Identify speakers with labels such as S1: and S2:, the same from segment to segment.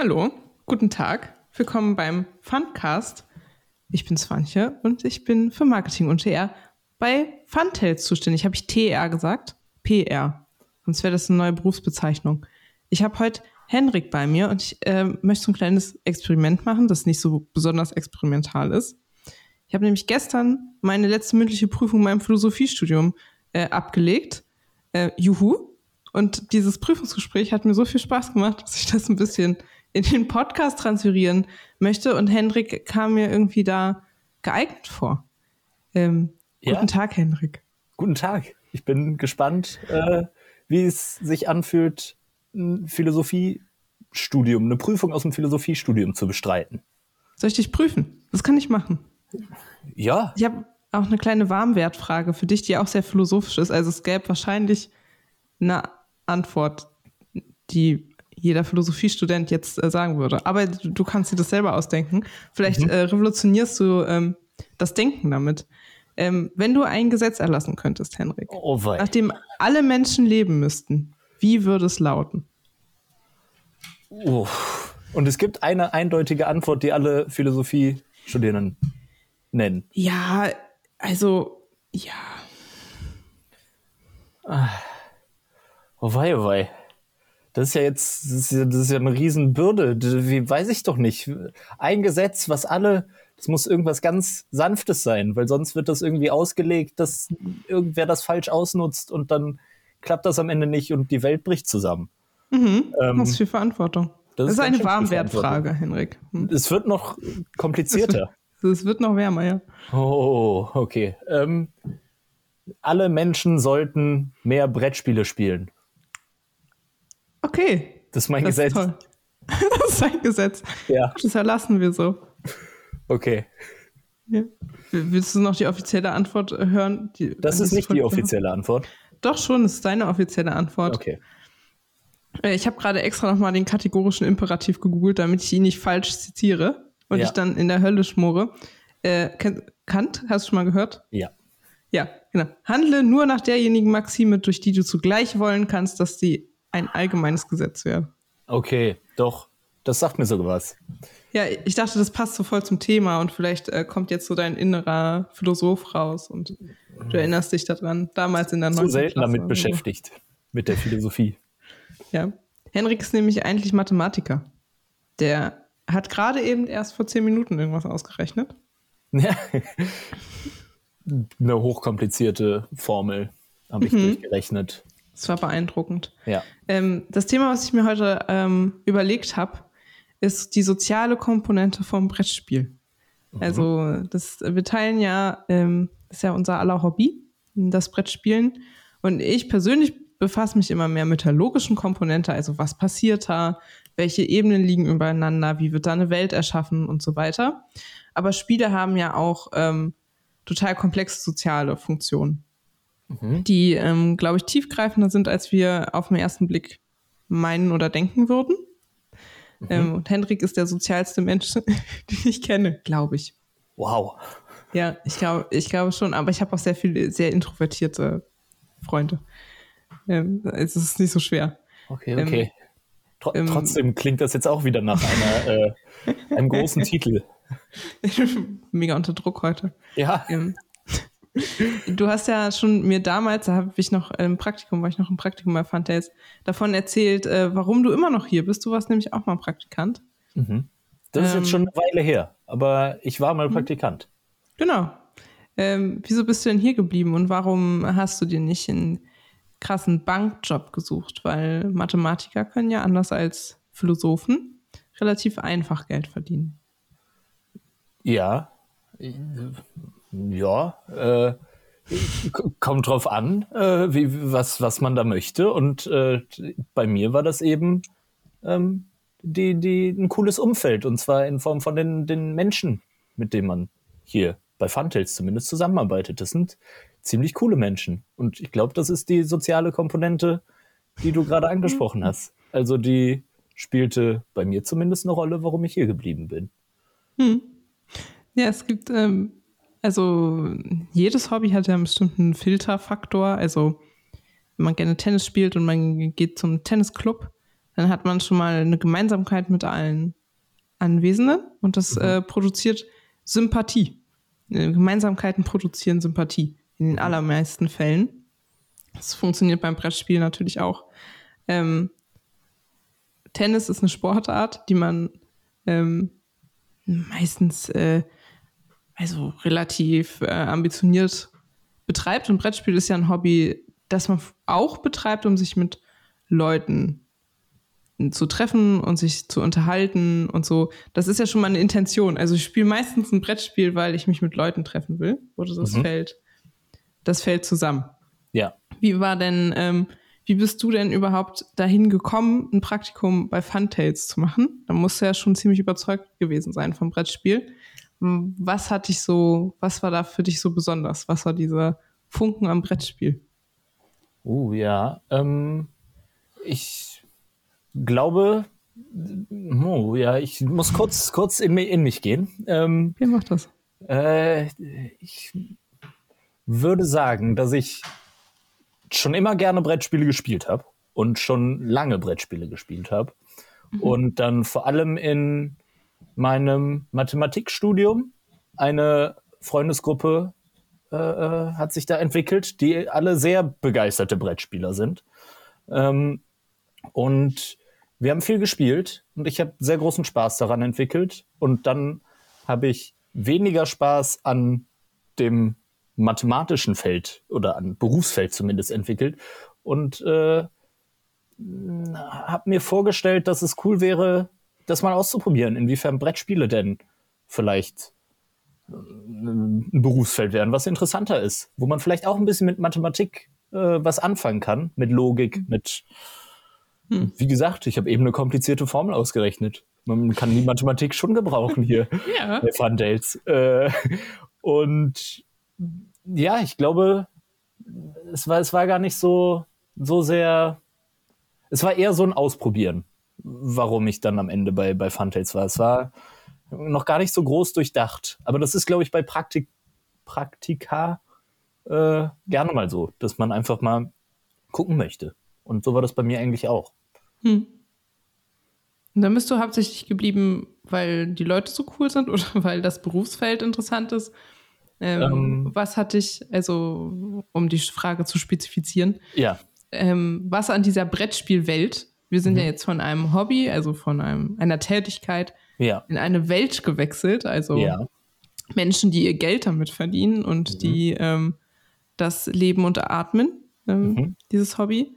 S1: Hallo, guten Tag. Willkommen beim Funcast. Ich bin Swantje und ich bin für Marketing und TR bei Funtails zuständig. Habe ich TR gesagt? PR. Sonst wäre das eine neue Berufsbezeichnung. Ich habe heute Henrik bei mir und ich äh, möchte so ein kleines Experiment machen, das nicht so besonders experimental ist. Ich habe nämlich gestern meine letzte mündliche Prüfung in meinem Philosophiestudium äh, abgelegt. Äh, juhu. Und dieses Prüfungsgespräch hat mir so viel Spaß gemacht, dass ich das ein bisschen in den Podcast transferieren möchte. Und Henrik kam mir irgendwie da geeignet vor. Ähm, ja. Guten Tag, Henrik.
S2: Guten Tag. Ich bin gespannt, äh, wie es sich anfühlt, ein Philosophiestudium, eine Prüfung aus dem Philosophiestudium zu bestreiten.
S1: Soll ich dich prüfen? Das kann ich machen.
S2: Ja.
S1: Ich habe auch eine kleine Warmwertfrage für dich, die auch sehr philosophisch ist. Also es gäbe wahrscheinlich eine Antwort, die jeder Philosophiestudent jetzt äh, sagen würde. Aber du, du, kannst dir das selber ausdenken. Vielleicht mhm. äh, revolutionierst du ähm, das Denken damit. Ähm, wenn du ein Gesetz erlassen könntest, Henrik,
S2: oh
S1: nachdem alle Menschen leben müssten, wie würde es lauten?
S2: Oh. Und es gibt eine eindeutige Antwort, die alle Philosophiestudierenden nennen.
S1: Ja, also, ja.
S2: Ah. Oh wei, oh wei. Das ist ja jetzt, das ist ja, das ist ja eine Riesenbürde. Wie weiß ich doch nicht. Ein Gesetz, was alle, das muss irgendwas ganz Sanftes sein, weil sonst wird das irgendwie ausgelegt, dass irgendwer das falsch ausnutzt und dann klappt das am Ende nicht und die Welt bricht zusammen.
S1: Mhm, ähm, das ist viel Verantwortung. Das, das ist, eine Warmwertfrage, Henrik.
S2: Hm. Es wird noch komplizierter.
S1: Es wird noch wärmer, ja.
S2: Oh, okay. Ähm, alle Menschen sollten mehr Brettspiele spielen.
S1: Okay.
S2: Das ist mein das Gesetz. Ist
S1: das ist ein Gesetz.
S2: Ja.
S1: Das erlassen wir so.
S2: Okay.
S1: Ja. Willst du noch die offizielle Antwort hören?
S2: Die, das ist nicht die offizielle Antwort.
S1: Doch schon, das ist deine offizielle Antwort.
S2: Okay.
S1: Äh, ich habe gerade extra nochmal den kategorischen Imperativ gegoogelt, damit ich ihn nicht falsch zitiere und ja. ich dann in der Hölle schmore. Äh, Kant, hast du schon mal gehört?
S2: Ja.
S1: Ja, genau. Handle nur nach derjenigen Maxime, durch die du zugleich wollen kannst, dass sie ein allgemeines Gesetz wäre.
S2: Okay, doch. Das sagt mir sogar was.
S1: Ja, ich dachte, das passt so voll zum Thema und vielleicht äh, kommt jetzt so dein innerer Philosoph raus und du erinnerst dich daran, damals in der
S2: Zu selten Klasse damit beschäftigt, mit der Philosophie.
S1: Ja. Henrik ist nämlich eigentlich Mathematiker. Der hat gerade eben erst vor zehn Minuten irgendwas ausgerechnet.
S2: Ja. Eine hochkomplizierte Formel habe ich mhm. durchgerechnet.
S1: Das war beeindruckend.
S2: Ja.
S1: Ähm, das Thema, was ich mir heute ähm, überlegt habe, ist die soziale Komponente vom Brettspiel. Mhm. Also das, wir teilen ja, ähm, das ist ja unser aller Hobby, das Brettspielen. Und ich persönlich befasse mich immer mehr mit der logischen Komponente, also was passiert da, welche Ebenen liegen übereinander, wie wird da eine Welt erschaffen und so weiter. Aber Spiele haben ja auch ähm, total komplexe soziale Funktionen mhm. die, ähm, glaube ich, tiefgreifender sind, als wir auf den ersten Blick meinen oder denken würden. Mhm. Ähm, und Hendrik ist der sozialste Mensch, den ich kenne, glaube ich.
S2: Wow.
S1: Ja, ich glaube, ich glaube schon, aber ich habe auch sehr viele sehr introvertierte Freunde. Ähm, es ist nicht so schwer.
S2: Okay, ähm, okay. Tr ähm, trotzdem klingt das jetzt auch wieder nach einer, äh, einem großen Titel.
S1: Mega unter Druck heute.
S2: Ja.
S1: Ähm, Du hast ja schon mir damals, da habe ich noch im Praktikum, war ich noch im Praktikum bei Fantails, davon erzählt, äh, warum du immer noch hier bist. Du warst nämlich auch mal Praktikant.
S2: Mhm. Das ist ähm, jetzt schon eine Weile her, aber ich war mal mhm. Praktikant.
S1: Genau. Ähm, wieso bist du denn hier geblieben und warum hast du dir nicht einen krassen Bankjob gesucht? Weil Mathematiker können ja anders als Philosophen relativ einfach Geld verdienen.
S2: Ja, ja, äh, kommt drauf an, äh, wie, was, was man da möchte. Und äh, bei mir war das eben ähm, die, die, ein cooles Umfeld. Und zwar in Form von den, den Menschen, mit denen man hier bei Funtails zumindest zusammenarbeitet. Das sind ziemlich coole Menschen. Und ich glaube, das ist die soziale Komponente, die du gerade angesprochen hast. Also die spielte bei mir zumindest eine Rolle, warum ich hier geblieben bin.
S1: Hm. Ja, es gibt ähm, also jedes Hobby hat ja einen bestimmten Filterfaktor. Also wenn man gerne Tennis spielt und man geht zum Tennisclub, dann hat man schon mal eine Gemeinsamkeit mit allen Anwesenden und das mhm. äh, produziert Sympathie. Äh, Gemeinsamkeiten produzieren Sympathie in den mhm. allermeisten Fällen. Das funktioniert beim Brettspiel natürlich auch. Ähm, Tennis ist eine Sportart, die man ähm, meistens äh, also relativ äh, ambitioniert betreibt. Und Brettspiel ist ja ein Hobby, das man auch betreibt, um sich mit Leuten zu treffen und sich zu unterhalten und so. Das ist ja schon mal eine Intention. Also ich spiele meistens ein Brettspiel, weil ich mich mit Leuten treffen will. Oder das mhm. fällt, das fällt zusammen.
S2: Ja.
S1: Wie war denn, ähm, wie bist du denn überhaupt dahin gekommen, ein Praktikum bei Funtails zu machen? Da musst du ja schon ziemlich überzeugt gewesen sein vom Brettspiel. Was hat dich so, was war da für dich so besonders? Was war dieser Funken am Brettspiel?
S2: Oh ja, ähm, ich glaube, oh ja, ich muss kurz, kurz in, in mich gehen.
S1: Ähm, Wie macht das?
S2: Äh, ich würde sagen, dass ich schon immer gerne Brettspiele gespielt habe und schon lange Brettspiele gespielt habe. Mhm. Und dann vor allem in meinem Mathematikstudium eine Freundesgruppe äh, äh, hat sich da entwickelt, die alle sehr begeisterte Brettspieler sind. Ähm, und wir haben viel gespielt und ich habe sehr großen Spaß daran entwickelt. Und dann habe ich weniger Spaß an dem mathematischen Feld oder an Berufsfeld zumindest entwickelt und äh, habe mir vorgestellt, dass es cool wäre, das mal auszuprobieren, inwiefern Brettspiele denn vielleicht äh, ein Berufsfeld wären, was interessanter ist, wo man vielleicht auch ein bisschen mit Mathematik äh, was anfangen kann, mit Logik, mit hm. Wie gesagt, ich habe eben eine komplizierte Formel ausgerechnet. Man kann die Mathematik schon gebrauchen hier ja. bei Fandales. Äh, und ja, ich glaube, es war, es war gar nicht so, so sehr. Es war eher so ein Ausprobieren, warum ich dann am Ende bei, bei Funtails war. Es war noch gar nicht so groß durchdacht. Aber das ist, glaube ich, bei Praktik Praktika äh, gerne mal so, dass man einfach mal gucken möchte. Und so war das bei mir eigentlich auch. Hm.
S1: Und dann bist du hauptsächlich geblieben, weil die Leute so cool sind oder weil das Berufsfeld interessant ist? Ähm, ähm, was hat dich, also um die Frage zu spezifizieren,
S2: ja.
S1: Ähm, was an dieser Brettspielwelt, wir sind mhm. ja jetzt von einem Hobby, also von einem, einer Tätigkeit
S2: ja.
S1: in eine Welt gewechselt, also
S2: ja.
S1: Menschen, die ihr Geld damit verdienen und mhm. die ähm, das Leben unteratmen, ähm, mhm. dieses Hobby.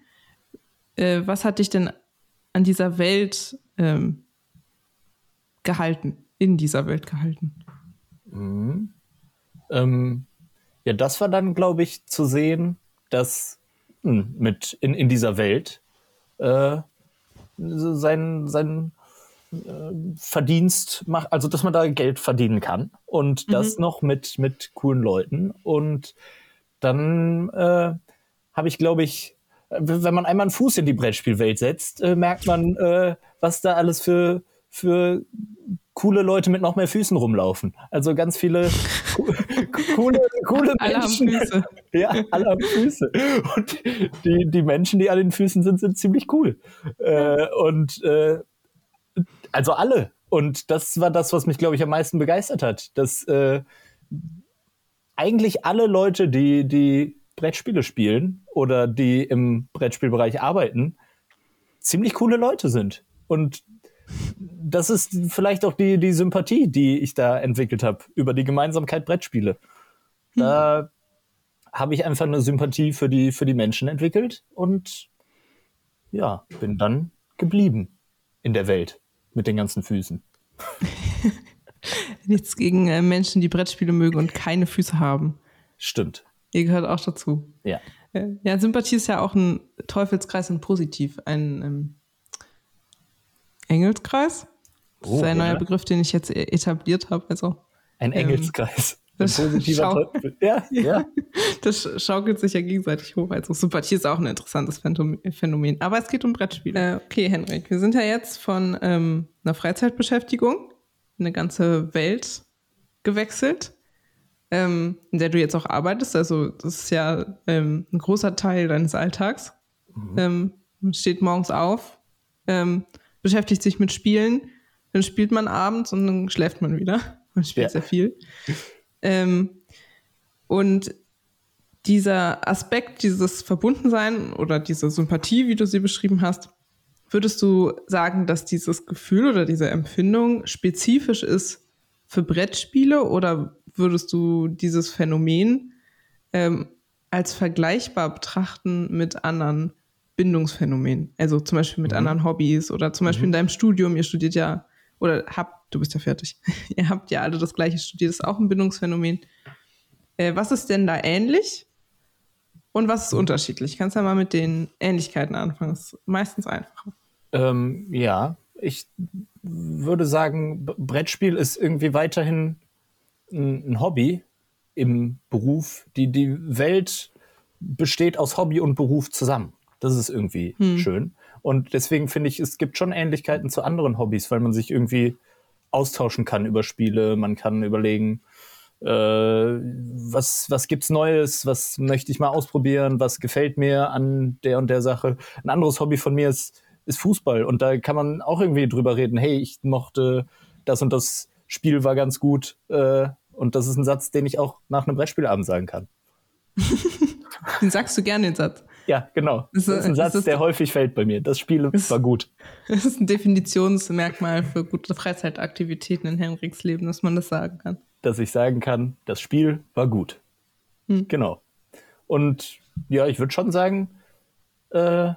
S1: Äh, was hat dich denn an dieser Welt ähm, gehalten, in dieser Welt gehalten?
S2: Mhm. Ähm, ja, das war dann, glaube ich, zu sehen, dass mh, hm, mit in, in dieser Welt äh, sein, sein äh, Verdienst macht, also dass man da Geld verdienen kann und mhm. das noch mit, mit coolen Leuten. Und dann äh, habe ich, glaube ich, wenn man einmal einen Fuß in die Brettspielwelt setzt, äh, merkt man, äh, was da alles für, für coole Leute mit noch mehr Füßen rumlaufen. Also ganz viele coole, coole
S1: alle Menschen. Haben Füße.
S2: Ja, alle haben Füße. Und die, die Menschen, die an den Füßen sind, sind ziemlich cool. Äh, und äh, also alle. Und das war das, was mich, glaube ich, am meisten begeistert hat. Dass äh, eigentlich alle Leute, die, die Brettspiele spielen oder die im Brettspielbereich arbeiten, ziemlich coole Leute sind. Und das ist vielleicht auch die, die Sympathie, die ich da entwickelt habe über die Gemeinsamkeit Brettspiele. Da hm. habe ich einfach eine Sympathie für die, für die Menschen entwickelt und ja, bin dann geblieben in der Welt mit den ganzen Füßen.
S1: Nichts gegen äh, Menschen, die Brettspiele mögen und keine Füße haben.
S2: Stimmt.
S1: Ihr gehört auch dazu.
S2: Ja.
S1: Ja, Sympathie ist ja auch ein Teufelskreis und positiv. Ein ähm, Engelskreis. Das oh, ist ein ja. neuer Begriff, den ich jetzt e- etabliert habe. Also,
S2: ein ähm, Engelskreis.
S1: Ähm, das, schau ja, ja. das schaukelt sich ja gegenseitig hoch. Also Sympathie ist auch ein interessantes Phänomen. Aber es geht um Brettspiele. Äh, okay, Henrik, wir sind ja jetzt von ähm, einer Freizeitbeschäftigung in eine ganze Welt gewechselt ähm, in der du jetzt auch arbeitest. Also das ist ja ähm, ein großer Teil deines Alltags. Mhm. Ähm, steht morgens auf, ähm, beschäftigt sich mit Spielen, dann spielt man abends und dann schläft man wieder. Man spielt
S2: Ja.
S1: sehr viel. Ähm, und dieser Aspekt, dieses Verbundensein oder diese Sympathie, wie du sie beschrieben hast, würdest du sagen, dass dieses Gefühl oder diese Empfindung spezifisch ist für Brettspiele oder würdest du dieses Phänomen ähm, als vergleichbar betrachten mit anderen Bindungsphänomenen? Also zum Beispiel mit anderen Hobbys oder zum Beispiel in deinem Studium. Ihr studiert ja, oder habt, du bist ja fertig. Ihr habt ja alle das gleiche studiert, das ist auch ein Bindungsphänomen. Äh, was ist denn da ähnlich und was ist unterschiedlich? Kannst ja mal mit den Ähnlichkeiten anfangen. Das ist meistens einfacher.
S2: Ähm, ja, ich würde sagen, Brettspiel ist irgendwie weiterhin ein, ein Hobby im Beruf. Die, die Welt besteht aus Hobby und Beruf zusammen. Das ist irgendwie schön. Und deswegen finde ich, es gibt schon Ähnlichkeiten zu anderen Hobbys, weil man sich irgendwie austauschen kann über Spiele. Man kann überlegen, äh, was, was gibt's Neues, was möchte ich mal ausprobieren, was gefällt mir an der und der Sache. Ein anderes Hobby von mir ist, ist Fußball und da kann man auch irgendwie drüber reden, hey, ich mochte das und das Spiel war ganz gut äh, und das ist ein Satz, den ich auch nach einem Brettspielabend sagen kann.
S1: Den sagst du gerne den Satz.
S2: Ja, genau. Das
S1: Ist,
S2: ist ein Satz,
S1: ist-
S2: der häufig fällt bei mir. Das Spiel war gut.
S1: Das ist ein Definitionsmerkmal für gute Freizeitaktivitäten in Henriks Leben, dass man das sagen kann.
S2: dass ich sagen kann, das Spiel war gut. Genau. Und ja, ich würde schon sagen, äh,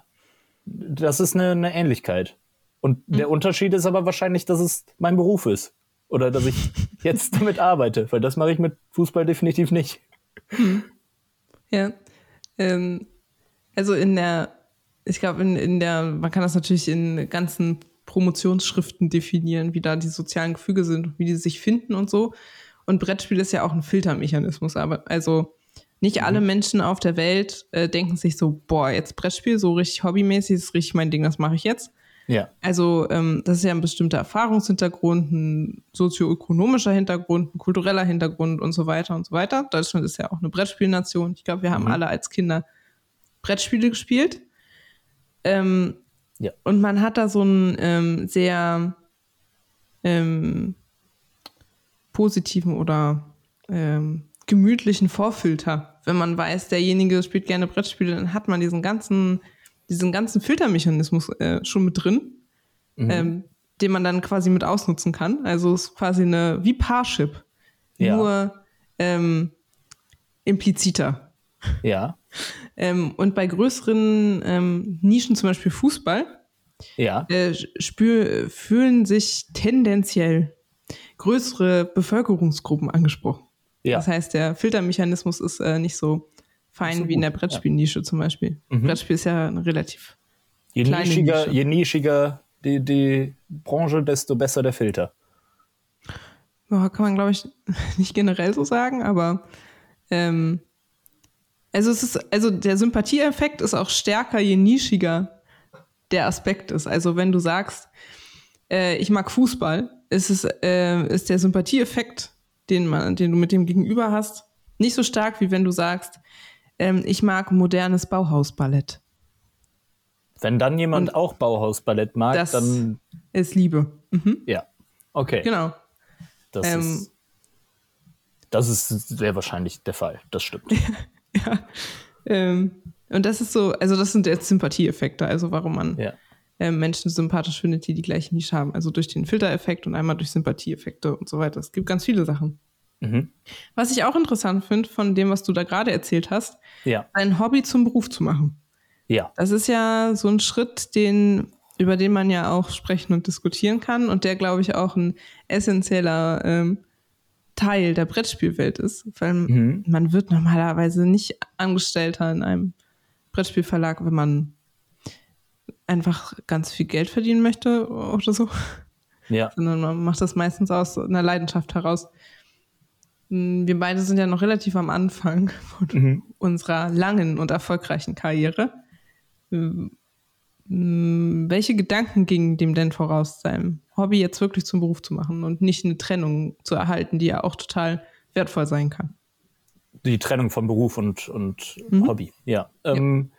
S2: das ist eine, eine Ähnlichkeit. Und der Unterschied ist aber wahrscheinlich, dass es mein Beruf ist. Oder dass ich jetzt damit arbeite, weil das mache ich mit Fußball definitiv nicht.
S1: Ja. Ähm, also in der, ich glaube, in, in der, man kann das natürlich in ganzen Promotionsschriften definieren, wie da die sozialen Gefüge sind und wie die sich finden und so. Und Brettspiel ist ja auch ein Filtermechanismus, aber also nicht alle Menschen auf der Welt äh, denken sich so, boah, jetzt Brettspiel, so richtig hobbymäßig, das ist richtig mein Ding, das mache ich jetzt.
S2: Ja.
S1: Also ähm, das ist ja ein bestimmter Erfahrungshintergrund, ein sozioökonomischer Hintergrund, ein kultureller Hintergrund und so weiter und so weiter. Deutschland ist ja auch eine Brettspielnation. Ich glaube, wir haben alle als Kinder Brettspiele gespielt. Ähm,
S2: Ja.
S1: Und man hat da so einen ähm, sehr ähm, positiven oder ähm, gemütlichen Vorfilter. Wenn man weiß, derjenige spielt gerne Brettspiele, dann hat man diesen ganzen, diesen ganzen Filtermechanismus äh, schon mit drin, ähm, den man dann quasi mit ausnutzen kann. Also es ist quasi eine, wie Parship,
S2: Ja.
S1: nur ähm, impliziter.
S2: Ja.
S1: Ähm, und bei größeren ähm, Nischen, zum Beispiel Fußball,
S2: Ja.
S1: äh, spür, fühlen sich tendenziell größere Bevölkerungsgruppen angesprochen.
S2: Ja.
S1: Das heißt, der Filtermechanismus ist äh, nicht so fein
S2: so
S1: wie in der Brettspielnische zum Beispiel. Brettspiel ist ja relativ.
S2: Je nischiger, je nischiger die, die Branche, desto besser der Filter.
S1: Ja, kann man, glaube ich, nicht generell so sagen, aber ähm, also es ist, also der Sympathieeffekt ist auch stärker, je nischiger der Aspekt ist. Also wenn du sagst, äh, ich mag Fußball, ist es, äh, ist der Sympathieeffekt, den man, den du mit dem Gegenüber hast, nicht so stark, wie wenn du sagst, ähm, ich mag modernes Bauhausballett.
S2: Wenn dann jemand
S1: Und
S2: auch Bauhausballett mag,
S1: das-
S2: dann
S1: Ist Liebe. Mhm.
S2: ja. Okay.
S1: Genau.
S2: Das,
S1: Ähm,
S2: ist, das ist sehr wahrscheinlich der Fall. Das stimmt.
S1: Ja. Ähm, und das ist so, also das sind jetzt Sympathieeffekte, also warum man
S2: ja.
S1: äh, Menschen sympathisch findet, die die gleiche Nische haben. Also durch den Filtereffekt und einmal durch Sympathieeffekte und so weiter. Es gibt ganz viele Sachen.
S2: Mhm.
S1: Was ich auch interessant finde von dem, was du da gerade erzählt hast,
S2: Ja.
S1: ein Hobby zum Beruf zu machen.
S2: Ja.
S1: Das ist ja so ein Schritt, den, über den man ja auch sprechen und diskutieren kann und der, glaube ich, auch ein essentieller ähm, Teil der Brettspielwelt ist. Weil
S2: Mhm.
S1: man wird normalerweise nicht Angestellter in einem Brettspielverlag, wenn man einfach ganz viel Geld verdienen möchte oder so,
S2: Ja.
S1: sondern man macht das meistens aus einer Leidenschaft heraus. Wir beide sind ja noch relativ am Anfang von
S2: Mhm.
S1: unserer langen und erfolgreichen Karriere. Welche Gedanken gingen dem denn voraus, seinem Hobby jetzt wirklich zum Beruf zu machen und nicht eine Trennung zu erhalten, die ja auch total wertvoll sein kann?
S2: Die Trennung von Beruf und, und
S1: Mhm.
S2: Hobby. Ja. Ähm,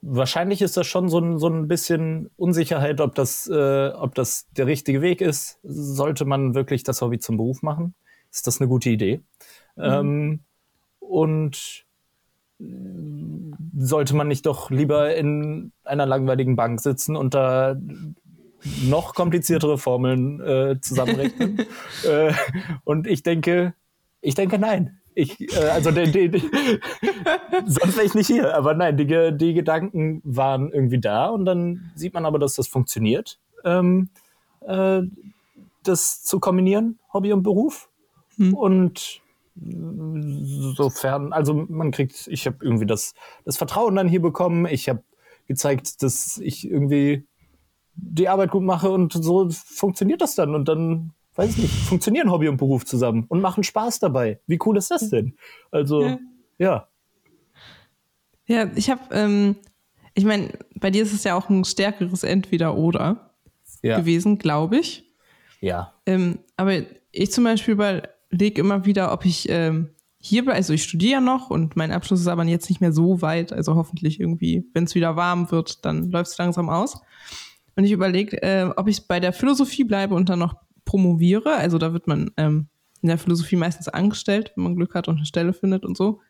S2: wahrscheinlich ist das schon so ein, so ein bisschen Unsicherheit, ob das, äh, ob das der richtige Weg ist. Sollte man wirklich das Hobby zum Beruf machen? Ist das eine gute Idee? Mhm. Ähm, und sollte man nicht doch lieber in einer langweiligen Bank sitzen und da noch kompliziertere Formeln äh, zusammenrechnen? äh, und ich denke, ich denke nein. Ich, äh, also die, die, die, sonst wäre ich nicht hier. Aber nein, die, die Gedanken waren irgendwie da und dann sieht man aber, dass das funktioniert. Ähm, äh, das zu kombinieren, Hobby und Beruf. Hm. Und sofern, also man kriegt, ich habe irgendwie das, das Vertrauen dann hier bekommen. Ich habe gezeigt, dass ich irgendwie die Arbeit gut mache und so funktioniert das dann. Und dann, weiß ich nicht, funktionieren Hobby und Beruf zusammen und machen Spaß dabei. Wie cool ist das denn? Also, ja.
S1: Ja, ja ich habe, ähm, ich meine, bei dir ist es ja auch ein stärkeres Entweder-Oder ja. gewesen, glaube ich.
S2: Ja.
S1: Ähm, aber ich zum Beispiel weil lege immer wieder, ob ich ähm, hier bleibe. Also ich studiere noch und mein Abschluss ist aber jetzt nicht mehr so weit. Also hoffentlich irgendwie, wenn es wieder warm wird, dann läuft es langsam aus. Und ich überlege, äh, ob ich bei der Philosophie bleibe und dann noch promoviere. Also da wird man ähm, in der Philosophie meistens angestellt, wenn man Glück hat und eine Stelle findet und so.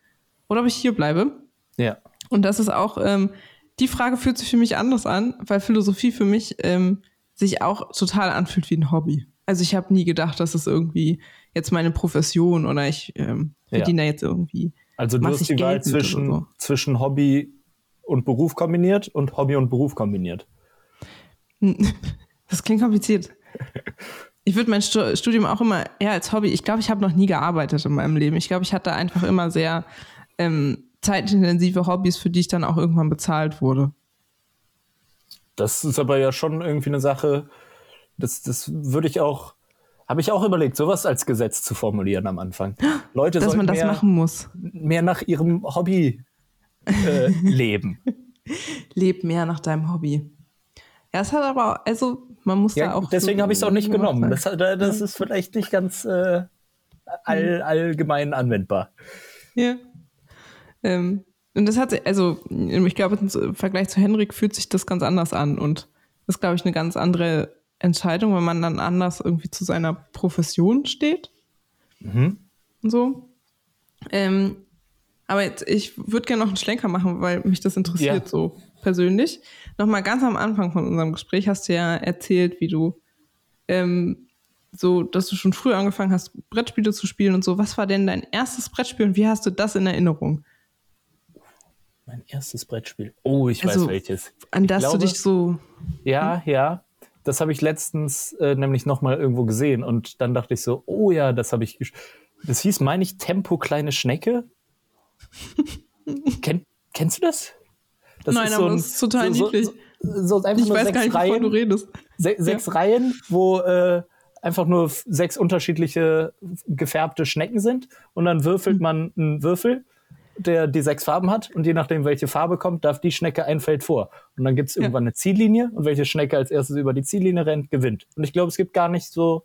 S1: Oder ob ich hier bleibe.
S2: Ja.
S1: Und das ist auch, ähm, die Frage fühlt sich für mich anders an, weil Philosophie für mich ähm, sich auch total anfühlt wie ein Hobby. Also ich habe nie gedacht, dass es irgendwie jetzt meine Profession oder ich ähm, verdiene ja. da jetzt irgendwie.
S2: Also du hast die Wahl zwischen, so. zwischen Hobby und Beruf kombiniert und Hobby und Beruf kombiniert.
S1: Das klingt kompliziert. Ich würde mein Studium auch immer eher als Hobby. Ich glaube, ich habe noch nie gearbeitet in meinem Leben. Ich glaube, ich hatte einfach immer sehr ähm, zeitintensive Hobbys, für die ich dann auch irgendwann bezahlt wurde.
S2: Das ist aber ja schon irgendwie eine Sache, das, das würde ich auch, habe ich auch überlegt, sowas als Gesetz zu formulieren am Anfang.
S1: Leute Dass man das mehr, machen muss.
S2: Mehr nach ihrem Hobby äh, leben.
S1: Leb mehr nach deinem Hobby. Ja, es hat aber, also man muss ja, da auch.
S2: Deswegen so habe ich es auch nicht genommen. Das, das, ist vielleicht nicht ganz äh, all, allgemein anwendbar.
S1: Ja. Ähm, und das hat, also ich glaube, im Vergleich zu Henrik fühlt sich das ganz anders an und das ist, glaube ich, eine ganz andere Entscheidung, wenn man dann anders irgendwie zu seiner Profession steht. Mhm. Und so. Ähm, aber jetzt, ich würde gerne noch einen Schlenker machen, weil mich das interessiert ja. so persönlich. Nochmal ganz am Anfang von unserem Gespräch hast du ja erzählt, wie du ähm, so, dass du schon früh angefangen hast, Brettspiele zu spielen und so. Was war denn dein erstes Brettspiel und wie hast du das in Erinnerung?
S2: Mein erstes Brettspiel. Oh, ich also, weiß welches.
S1: An das glaube, du dich so.
S2: Ja, hm? ja. Das habe ich letztens äh, nämlich nochmal irgendwo gesehen und dann dachte ich so, oh ja, das habe ich. Das hieß, meine ich, Tempo kleine Schnecke. Kenn, kennst du das?
S1: Das Nein, aber so das ist total so, niedlich. So, so ich weiß gar nicht, Reihen, wovon du redest.
S2: Se sechs ja. Reihen, wo äh, einfach nur sechs unterschiedliche gefärbte Schnecken sind und dann würfelt hm. man einen Würfel der die sechs Farben hat und je nachdem, welche Farbe kommt, darf die Schnecke ein Feld vor. Und dann gibt es irgendwann ja. eine Ziellinie und welche Schnecke als erstes über die Ziellinie rennt, gewinnt. Und ich glaube, es gibt gar nicht so,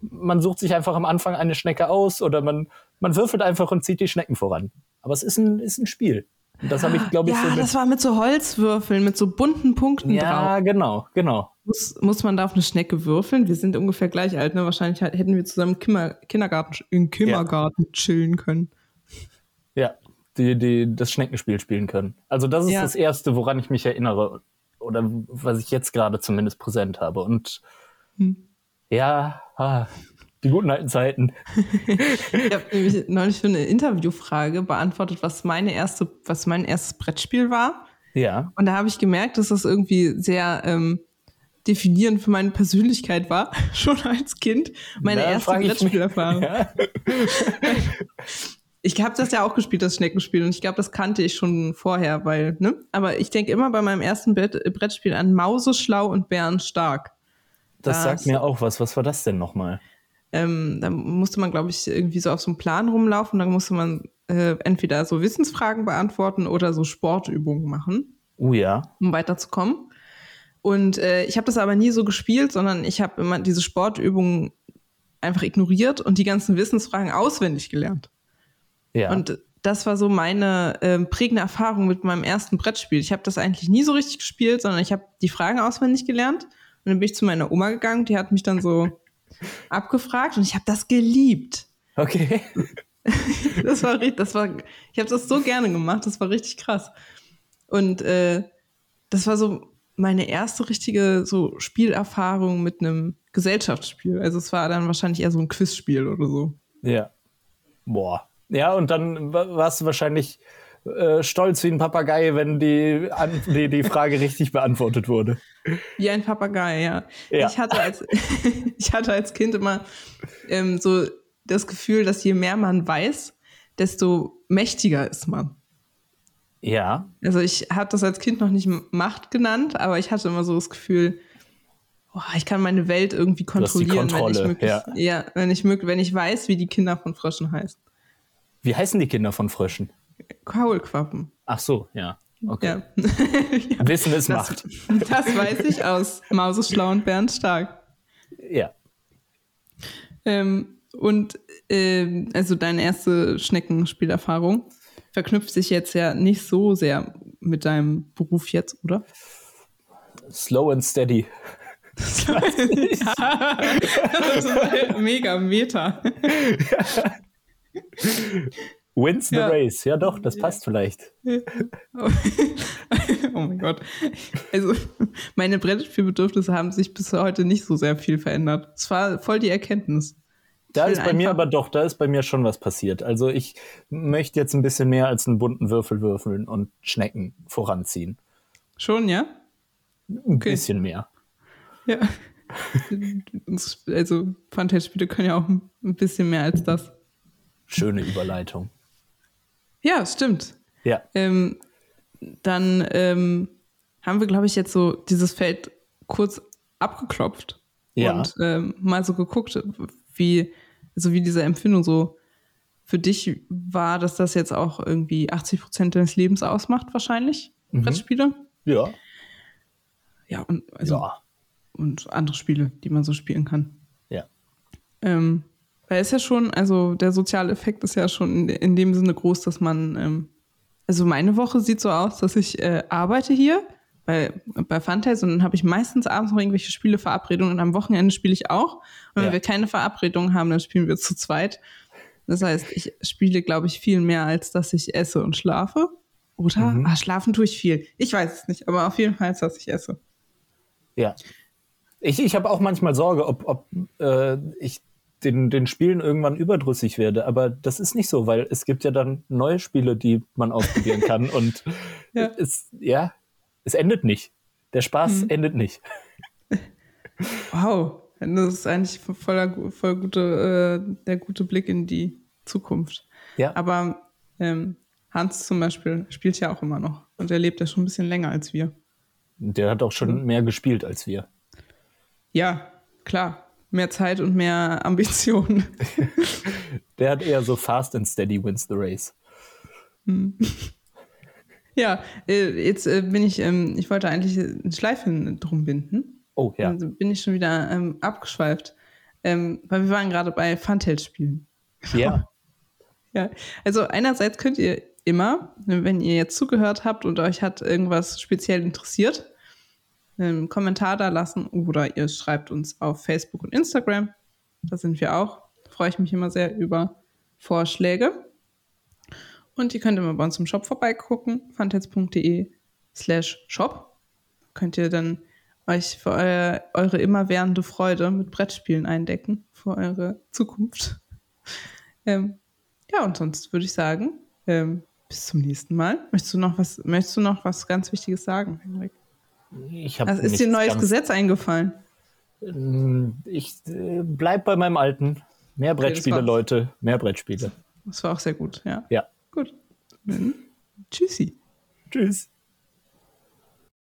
S2: man sucht sich einfach am Anfang eine Schnecke aus oder man, man würfelt einfach und zieht die Schnecken voran. Aber es ist ein, ist ein Spiel. Das habe ich, glaube ich,
S1: ja, so. das war mit so Holzwürfeln, mit so bunten Punkten
S2: ja,
S1: drauf.
S2: Ja, genau, genau.
S1: Muss, muss man da auf eine Schnecke würfeln? Wir sind ungefähr gleich alt, ne? Wahrscheinlich hätten wir zusammen im Kindergarten, im Kindergarten ja. chillen können.
S2: Ja, die, die das Schneckenspiel spielen können. Also das ist ja. das Erste, woran ich mich erinnere oder was ich jetzt gerade zumindest präsent habe. Und hm. ja, ah, die guten alten Zeiten.
S1: ich habe nämlich neulich für eine Interviewfrage beantwortet, was meine erste, was mein erstes Brettspiel war.
S2: Ja.
S1: Und da habe ich gemerkt, dass das irgendwie sehr ähm, definierend für meine Persönlichkeit war, schon als Kind. Meine da erste Brettspielerfahrung. Ja. Ich habe das ja auch gespielt, das Schneckenspiel, und ich glaube, das kannte ich schon vorher, weil, ne? Aber ich denke immer bei meinem ersten Brett, Brettspiel an Mause schlau und Bären stark.
S2: Das, das sagt mir auch was. Was war das denn nochmal?
S1: Ähm, da musste man, glaube ich, irgendwie so auf so einem Plan rumlaufen. Dann musste man äh, entweder so Wissensfragen beantworten oder so Sportübungen machen.
S2: Oh ja.
S1: Um weiterzukommen. Und äh, ich habe das aber nie so gespielt, sondern ich habe immer diese Sportübungen einfach ignoriert und die ganzen Wissensfragen auswendig gelernt.
S2: Ja.
S1: Und das war so meine ähm, prägende Erfahrung mit meinem ersten Brettspiel. Ich habe das eigentlich nie so richtig gespielt, sondern ich habe die Fragen auswendig gelernt. Und dann bin ich zu meiner Oma gegangen, die hat mich dann so abgefragt und ich habe das geliebt.
S2: Okay.
S1: das war richtig, das war, ich habe das so gerne gemacht, das war richtig krass. Und äh, das war so meine erste richtige so Spielerfahrung mit einem Gesellschaftsspiel. Also es war dann wahrscheinlich eher so ein Quizspiel oder so.
S2: Ja. Boah. Ja, und dann warst du wahrscheinlich äh, stolz wie ein Papagei, wenn die, an, die, die Frage richtig beantwortet wurde.
S1: Wie ein Papagei, ja. ja. Ich, hatte als, ich hatte als Kind immer ähm, so das Gefühl, dass je mehr man weiß, desto mächtiger ist man.
S2: Ja.
S1: Also ich habe das als Kind noch nicht Macht genannt, aber ich hatte immer so das Gefühl, oh, ich kann meine Welt irgendwie kontrollieren, wenn ich möglich, ja. ja, wenn ich wenn ich weiß, wie die Kinder von Fröschen heißen.
S2: Wie heißen die Kinder von Fröschen?
S1: Kaulquappen.
S2: Ach so, ja. Okay. Ja. ja. Wissen ist
S1: das,
S2: Macht.
S1: Das weiß ich aus Mauseschlau und Bernd Stark.
S2: Ja.
S1: Ähm, und ähm, also deine erste Schneckenspielerfahrung verknüpft sich jetzt ja nicht so sehr mit deinem Beruf jetzt, oder?
S2: Slow and steady.
S1: ja, das ist mega Meta.
S2: Wins the ja. race. Ja, doch, das passt vielleicht.
S1: oh mein Gott. Also, meine Brettspielbedürfnisse haben sich bis heute nicht so sehr viel verändert. Es war voll die Erkenntnis.
S2: Da ist bei mir aber doch, da ist bei mir schon was passiert. Also ich möchte jetzt ein bisschen mehr als einen bunten Würfel würfeln und Schnecken voranziehen.
S1: Schon, ja?
S2: Ein okay. bisschen mehr.
S1: Ja. also Fantasy-Spiele können ja auch ein bisschen mehr als das.
S2: Schöne Überleitung.
S1: Ja, stimmt.
S2: Ja.
S1: Ähm, dann ähm, haben wir, glaube ich, jetzt so dieses Feld kurz abgeklopft
S2: ja.
S1: und ähm, mal so geguckt, wie also wie diese Empfindung so für dich war, dass das jetzt auch irgendwie 80 Prozent deines Lebens ausmacht, wahrscheinlich, mhm. Brettspiele.
S2: Ja.
S1: Ja, und, also,
S2: ja.
S1: und andere Spiele, die man so spielen kann.
S2: Ja.
S1: Ähm, weil es ja schon, also der soziale Effekt ist ja schon in, in dem Sinne groß, dass man, ähm, also meine Woche sieht so aus, dass ich äh, arbeite hier bei, bei Funtails und dann habe ich meistens abends noch irgendwelche Spieleverabredungen und am Wochenende spiele ich auch. Und wenn ja. wir keine Verabredungen haben, dann spielen wir zu zweit. Das heißt, ich spiele, glaube ich, viel mehr, als dass ich esse und schlafe. Oder? Mhm. Ah, schlafen tue ich viel. Ich weiß es nicht, aber auf jeden Fall, dass ich esse.
S2: Ja. Ich, ich habe auch manchmal Sorge, ob, ob äh, ich den, den Spielen irgendwann überdrüssig werde. Aber das ist nicht so, weil es gibt ja dann neue Spiele, die man ausprobieren kann. Und ja. es, ja, es endet nicht. Der Spaß mhm. endet nicht.
S1: Wow, das ist eigentlich voller, voll gute, äh, der gute Blick in die Zukunft.
S2: Ja.
S1: Aber ähm, Hans zum Beispiel spielt ja auch immer noch und er lebt ja schon ein bisschen länger als wir.
S2: Der hat auch schon mehr gespielt als wir.
S1: Ja, klar. Mehr Zeit und mehr Ambitionen.
S2: Der hat eher so fast and steady wins the race.
S1: Hm. Ja, äh, jetzt äh, bin ich, ähm, ich wollte eigentlich ein Schleifchen drum binden.
S2: Oh, ja.
S1: Dann bin ich schon wieder ähm, abgeschweift. Ähm, weil wir waren gerade bei Funtail spielen.
S2: Ja.
S1: ja. Also einerseits könnt ihr immer, wenn ihr jetzt zugehört habt und euch hat irgendwas speziell interessiert, einen Kommentar da lassen oder ihr schreibt uns auf Facebook und Instagram. Da sind wir auch. Da freue ich mich immer sehr über Vorschläge. Und ihr könnt immer bei uns im Shop vorbeigucken, fantets.de slash shop. Könnt ihr dann euch für euer, eure immerwährende Freude mit Brettspielen eindecken, für eure Zukunft. Ähm, ja, und sonst würde ich sagen, ähm, bis zum nächsten Mal. Möchtest du noch was, möchtest du noch was ganz Wichtiges sagen, Henrik?
S2: Ich also
S1: ist dir ein neues Gesetz eingefallen?
S2: Ähm, ich äh, bleib bei meinem alten. Mehr Brettspiele, okay, Leute, mehr Brettspiele.
S1: Das war auch sehr gut, ja.
S2: Ja.
S1: Gut. Dann tschüssi.
S2: Tschüss.